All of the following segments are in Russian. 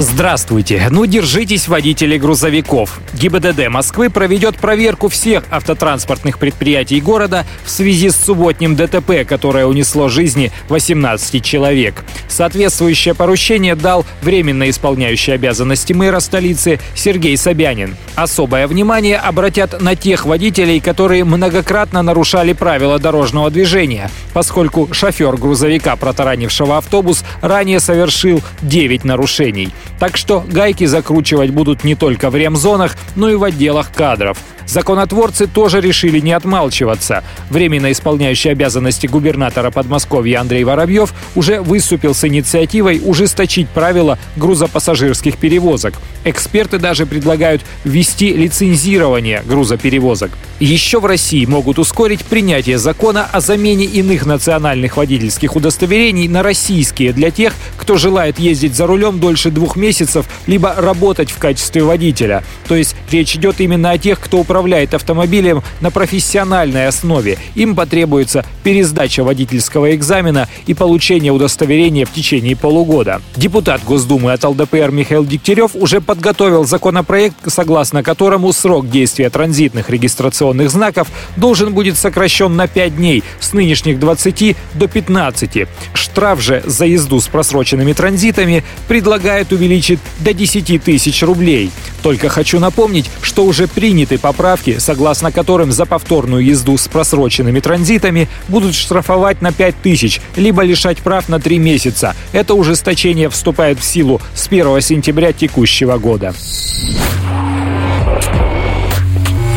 Здравствуйте. Ну, держитесь, водители грузовиков. ГИБДД Москвы проведет проверку всех автотранспортных предприятий города в связи с субботним ДТП, которое унесло жизни 18 человек. Соответствующее поручение дал временно исполняющий обязанности мэра столицы Сергей Собянин. Особое внимание обратят на тех водителей, которые многократно нарушали правила дорожного движения, поскольку шофер грузовика, протаранившего автобус, ранее совершил 9 нарушений. Так что гайки закручивать будут не только в ремзонах, но и в отделах кадров. Законотворцы тоже решили не отмалчиваться. Временно исполняющий обязанности губернатора Подмосковья Андрей Воробьев уже выступил с инициативой ужесточить правила грузопассажирских перевозок. Эксперты даже предлагают ввести лицензирование грузоперевозок. Еще в России могут ускорить принятие закона о замене иных национальных водительских удостоверений на российские для тех, кто желает ездить за рулем дольше двух месяцев, либо работать в качестве водителя. То есть речь идет именно о тех, кто управляет автомобилем на профессиональной основе. Им потребуется пересдача водительского экзамена и получение удостоверения в течение полугода. Депутат Госдумы от ЛДПР Михаил Дегтярев уже подготовил законопроект, согласно которому срок действия транзитных регистрационных знаков должен будет сокращен на 5 дней с нынешних 20 до 15. Штраф же за езду с просроченными транзитами предлагает увеличить до 10 тысяч рублей. Только хочу напомнить, что уже приняты поправки согласно которым за повторную езду с просроченными транзитами будут штрафовать на 5 тысяч, либо лишать прав на 3 месяца. Это ужесточение вступает в силу с 1 сентября текущего года.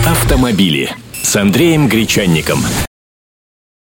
Автомобили с Андреем Гречанником.